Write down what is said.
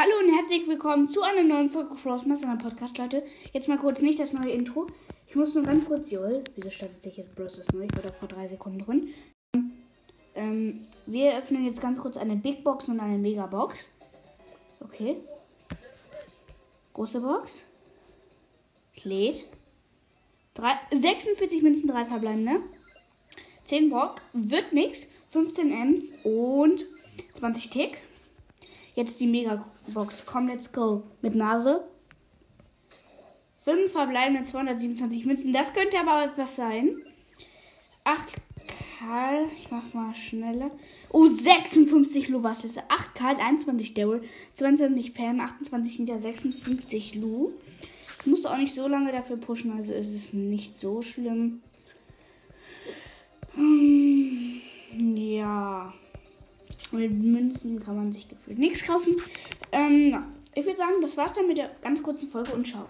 Hallo und herzlich willkommen zu einer neuen Folge Crossmaster Podcast, Leute. Jetzt mal kurz nicht das neue Intro. Ich muss nur ganz kurz, Joel, wieso startet sich jetzt bloß das neue? Ich war da vor drei Sekunden drin. Ähm, wir öffnen jetzt ganz kurz eine Big Box und eine Mega Box. Okay. Große Box. Lädt. Drei, 46 Münzen, 3 verbleibende. 10 Bock. Wird nix. 15 Ms und 20 Tick. Jetzt die Megabox. Komm, let's go. Mit Nase. 5 verbleibende 227 Münzen. Das könnte aber etwas sein. 8 Karl. Ich mach mal schneller. Oh, 56 Lu. Was ist 8 Karl, 21 Daryl, 22 Pam, 28 Nita, 56 Lu. Ich musste auch nicht so lange dafür pushen, also ist es nicht so schlimm. Hm, ja. Mit Münzen kann man sich gefühlt nichts kaufen. Ähm, ich würde sagen, das war's dann mit der ganz kurzen Folge und ciao.